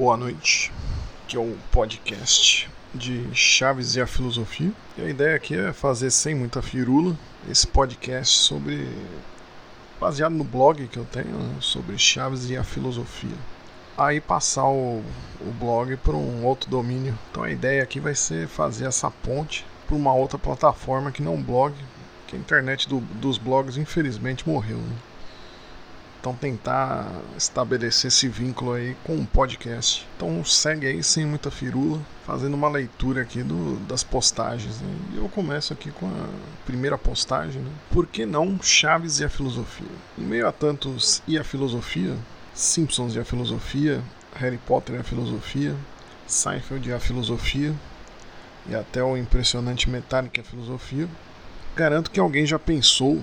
boa noite, que é o podcast de Chaves e a Filosofia. E a ideia aqui é fazer sem muita firula esse podcast sobre baseado no blog que eu tenho né, sobre Chaves e a Filosofia. Aí passar o, o blog para um outro domínio. Então a ideia aqui vai ser fazer essa ponte para uma outra plataforma que não um blog, que a internet do, dos blogs infelizmente morreu. Né? Então tentar estabelecer esse vínculo aí com o um podcast. Então segue aí sem muita firula, fazendo uma leitura aqui do, das postagens. Né? E eu começo aqui com a primeira postagem. Né? Por que não Chaves e a filosofia? Em meio a tantos e a filosofia, Simpsons e a filosofia, Harry Potter e a filosofia, Seinfeld e a filosofia, e até o impressionante Metallica e a filosofia, garanto que alguém já pensou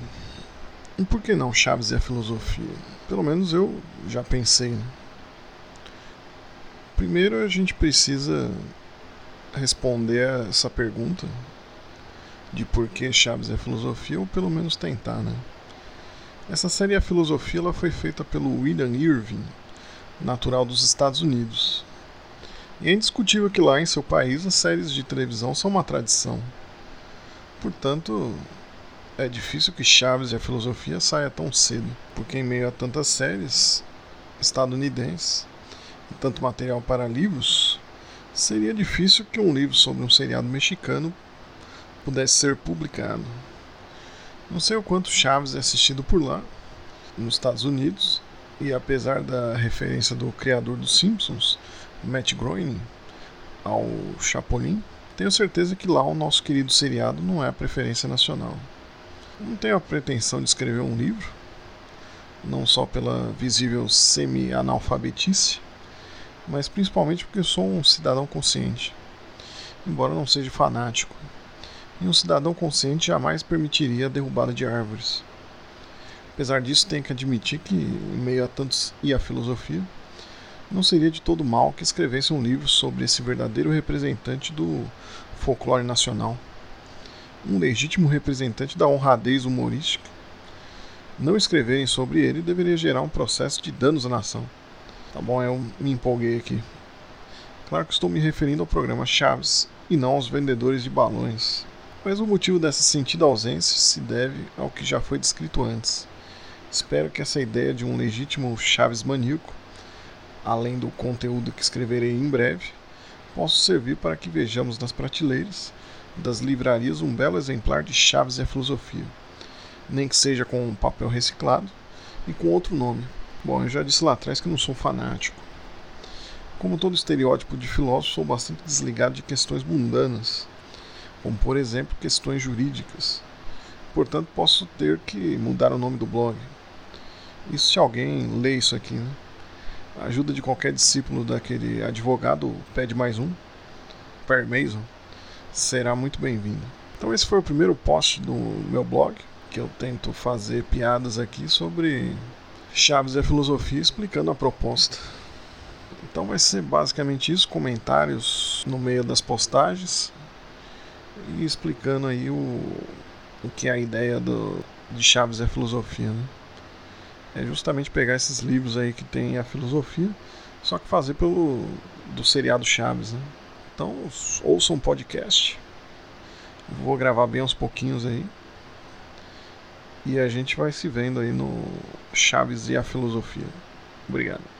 e por que não Chaves e a filosofia? Pelo menos eu já pensei. Né? Primeiro a gente precisa responder a essa pergunta de por que Chaves e a filosofia, ou pelo menos tentar, né? Essa série A Filosofia ela foi feita pelo William Irving, natural dos Estados Unidos. E é indiscutível que lá em seu país as séries de televisão são uma tradição. Portanto, é difícil que Chaves e a filosofia saia tão cedo, porque em meio a tantas séries estadunidenses e tanto material para livros, seria difícil que um livro sobre um seriado mexicano pudesse ser publicado. Não sei o quanto Chaves é assistido por lá, nos Estados Unidos, e apesar da referência do criador dos Simpsons, Matt Groening, ao Chapolin, tenho certeza que lá o nosso querido seriado não é a preferência nacional. Não tenho a pretensão de escrever um livro, não só pela visível semi-analfabetice, mas principalmente porque sou um cidadão consciente, embora não seja fanático. E um cidadão consciente jamais permitiria a derrubada de árvores. Apesar disso, tenho que admitir que, em meio a tantos e a filosofia, não seria de todo mal que escrevesse um livro sobre esse verdadeiro representante do folclore nacional um legítimo representante da honradez humorística. Não escreverem sobre ele deveria gerar um processo de danos à nação. Tá bom, eu me empolguei aqui. Claro que estou me referindo ao programa Chaves e não aos vendedores de balões. Mas o motivo dessa sentida ausência se deve ao que já foi descrito antes. Espero que essa ideia de um legítimo Chaves maníaco, além do conteúdo que escreverei em breve, possa servir para que vejamos nas prateleiras das livrarias um belo exemplar de Chaves e a Filosofia, nem que seja com um papel reciclado e com outro nome. Bom, eu já disse lá atrás que não sou fanático. Como todo estereótipo de filósofo, sou bastante desligado de questões mundanas, como por exemplo questões jurídicas. Portanto, posso ter que mudar o nome do blog. Isso se alguém lê isso aqui, né? A ajuda de qualquer discípulo daquele advogado pede mais um, Per Mason será muito bem-vindo. Então esse foi o primeiro post do meu blog, que eu tento fazer piadas aqui sobre Chaves e a filosofia explicando a proposta. Então vai ser basicamente isso, comentários no meio das postagens e explicando aí o, o que é a ideia do, de Chaves e a filosofia. Né? É justamente pegar esses livros aí que tem a filosofia, só que fazer pelo do seriado Chaves. Né? Então, ouçam um podcast. Vou gravar bem aos pouquinhos aí. E a gente vai se vendo aí no Chaves e a Filosofia. Obrigado.